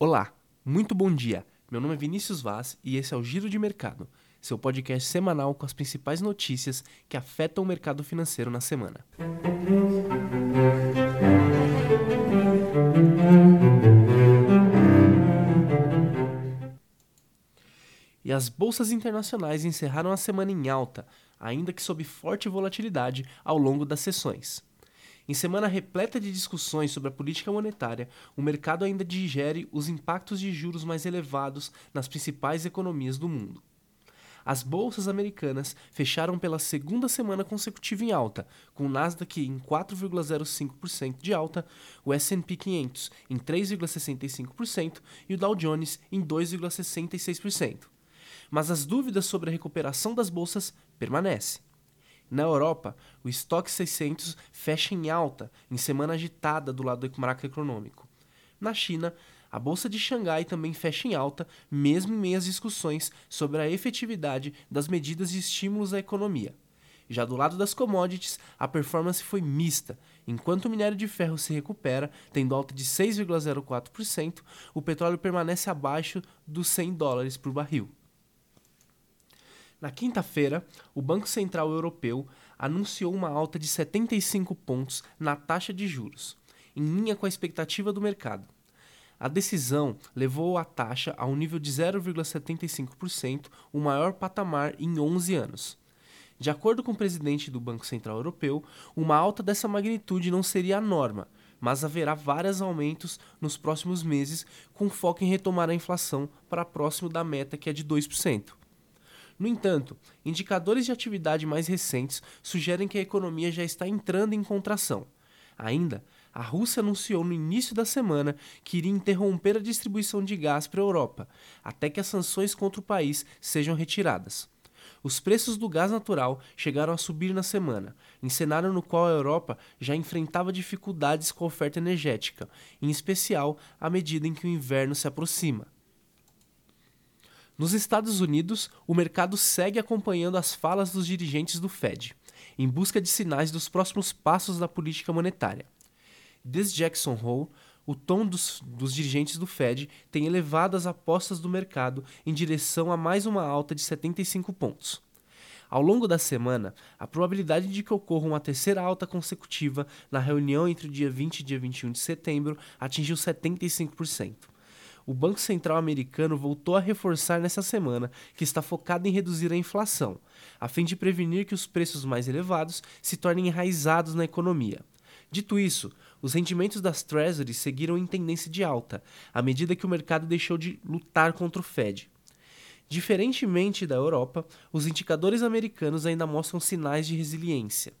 Olá, muito bom dia. Meu nome é Vinícius Vaz e esse é o Giro de Mercado, seu podcast semanal com as principais notícias que afetam o mercado financeiro na semana. E as bolsas internacionais encerraram a semana em alta, ainda que sob forte volatilidade ao longo das sessões. Em semana repleta de discussões sobre a política monetária, o mercado ainda digere os impactos de juros mais elevados nas principais economias do mundo. As bolsas americanas fecharam pela segunda semana consecutiva em alta, com o Nasdaq em 4,05% de alta, o S&P 500 em 3,65% e o Dow Jones em 2,66%. Mas as dúvidas sobre a recuperação das bolsas permanecem. Na Europa, o estoque 600 fecha em alta, em semana agitada do lado macroeconômico. Na China, a bolsa de Xangai também fecha em alta, mesmo em meio às discussões sobre a efetividade das medidas de estímulos à economia. Já do lado das commodities, a performance foi mista. Enquanto o minério de ferro se recupera, tendo alta de 6,04%, o petróleo permanece abaixo dos 100 dólares por barril. Na quinta-feira, o Banco Central Europeu anunciou uma alta de 75 pontos na taxa de juros, em linha com a expectativa do mercado. A decisão levou a taxa a um nível de 0,75%, o maior patamar em 11 anos. De acordo com o presidente do Banco Central Europeu, uma alta dessa magnitude não seria a norma, mas haverá vários aumentos nos próximos meses, com foco em retomar a inflação para próximo da meta que é de 2%. No entanto, indicadores de atividade mais recentes sugerem que a economia já está entrando em contração. Ainda, a Rússia anunciou no início da semana que iria interromper a distribuição de gás para a Europa, até que as sanções contra o país sejam retiradas. Os preços do gás natural chegaram a subir na semana, em cenário no qual a Europa já enfrentava dificuldades com a oferta energética, em especial à medida em que o inverno se aproxima. Nos Estados Unidos, o mercado segue acompanhando as falas dos dirigentes do Fed, em busca de sinais dos próximos passos da política monetária. Desde Jackson Hole, o tom dos, dos, dirigentes do Fed tem elevado as apostas do mercado em direção a mais uma alta de 75 pontos. Ao longo da semana, a probabilidade de que ocorra uma terceira alta consecutiva na reunião entre o dia 20 e dia 21 de setembro atingiu 75% o Banco Central americano voltou a reforçar nessa semana que está focado em reduzir a inflação, a fim de prevenir que os preços mais elevados se tornem enraizados na economia. Dito isso, os rendimentos das Treasuries seguiram em tendência de alta, à medida que o mercado deixou de lutar contra o Fed. Diferentemente da Europa, os indicadores americanos ainda mostram sinais de resiliência.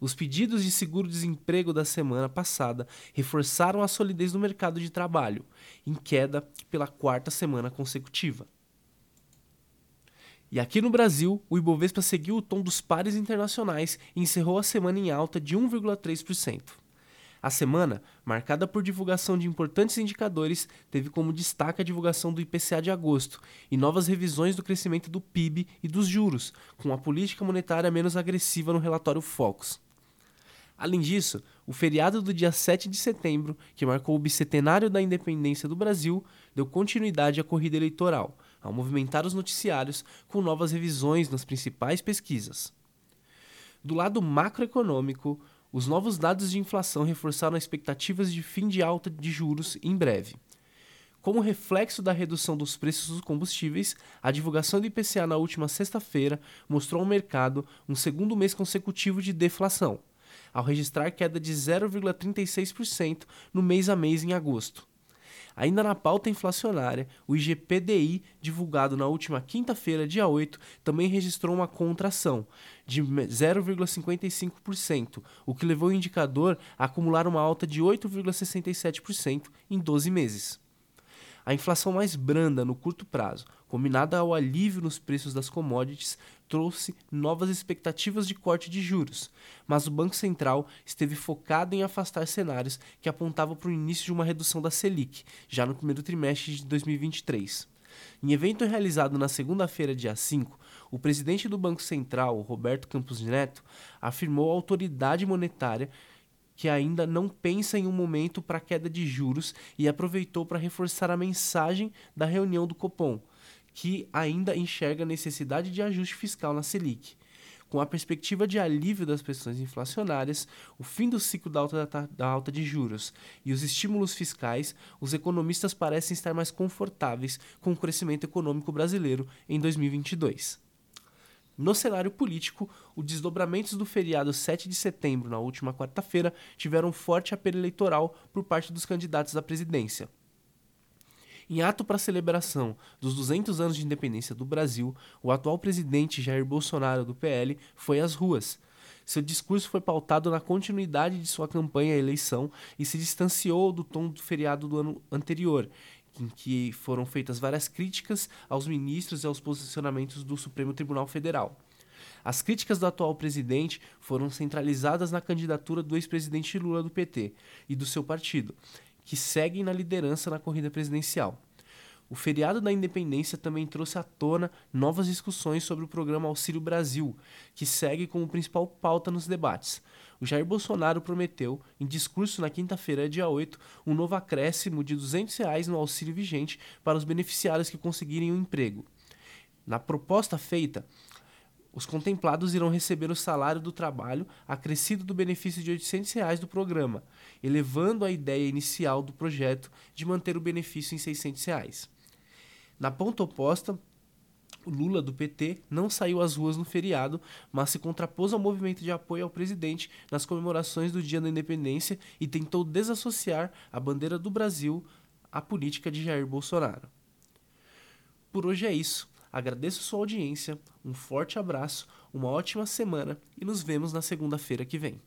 Os pedidos de seguro-desemprego da semana passada reforçaram a solidez do mercado de trabalho, em queda pela quarta semana consecutiva. E aqui no Brasil, o Ibovespa seguiu o tom dos pares internacionais e encerrou a semana em alta de 1,3%. A semana, marcada por divulgação de importantes indicadores, teve como destaque a divulgação do IPCA de agosto e novas revisões do crescimento do PIB e dos juros, com a política monetária menos agressiva no relatório Focus. Além disso, o feriado do dia 7 de setembro, que marcou o bicentenário da independência do Brasil, deu continuidade à corrida eleitoral, ao movimentar os noticiários com novas revisões nas principais pesquisas. Do lado macroeconômico, os novos dados de inflação reforçaram as expectativas de fim de alta de juros em breve. Como reflexo da redução dos preços dos combustíveis, a divulgação do IPCA na última sexta-feira mostrou ao mercado um segundo mês consecutivo de deflação ao registrar queda de 0,36% no mês a mês em agosto. Ainda na pauta inflacionária, o IGPDI, divulgado na última quinta-feira, dia 8, também registrou uma contração de 0,55%, o que levou o indicador a acumular uma alta de 8,67% em 12 meses. A inflação mais branda no curto prazo, combinada ao alívio nos preços das commodities, trouxe novas expectativas de corte de juros, mas o Banco Central esteve focado em afastar cenários que apontavam para o início de uma redução da Selic, já no primeiro trimestre de 2023. Em evento realizado na segunda-feira, dia 5, o presidente do Banco Central, Roberto Campos Neto, afirmou à autoridade monetária que ainda não pensa em um momento para queda de juros e aproveitou para reforçar a mensagem da reunião do Copom, que ainda enxerga necessidade de ajuste fiscal na Selic. Com a perspectiva de alívio das pressões inflacionárias, o fim do ciclo da alta, da alta de juros e os estímulos fiscais, os economistas parecem estar mais confortáveis com o crescimento econômico brasileiro em 2022. No cenário político, os desdobramentos do feriado 7 de setembro, na última quarta-feira, tiveram forte apelo eleitoral por parte dos candidatos à presidência. Em ato para a celebração dos 200 anos de independência do Brasil, o atual presidente Jair Bolsonaro, do PL, foi às ruas. Seu discurso foi pautado na continuidade de sua campanha à eleição e se distanciou do tom do feriado do ano anterior, em que foram feitas várias críticas aos ministros e aos posicionamentos do Supremo Tribunal Federal. As críticas do atual presidente foram centralizadas na candidatura do ex-presidente Lula do PT e do seu partido, que seguem na liderança na corrida presidencial. O feriado da independência também trouxe à tona novas discussões sobre o programa Auxílio Brasil, que segue como principal pauta nos debates. O Jair Bolsonaro prometeu, em discurso na quinta-feira, dia 8, um novo acréscimo de 200 reais no auxílio vigente para os beneficiários que conseguirem um emprego. Na proposta feita, os contemplados irão receber o salário do trabalho acrescido do benefício de 800 reais do programa, elevando a ideia inicial do projeto de manter o benefício em 600 reais. Na ponta oposta, o Lula do PT não saiu às ruas no feriado, mas se contrapôs ao movimento de apoio ao presidente nas comemorações do Dia da Independência e tentou desassociar a bandeira do Brasil à política de Jair Bolsonaro. Por hoje é isso. Agradeço sua audiência, um forte abraço, uma ótima semana e nos vemos na segunda-feira que vem.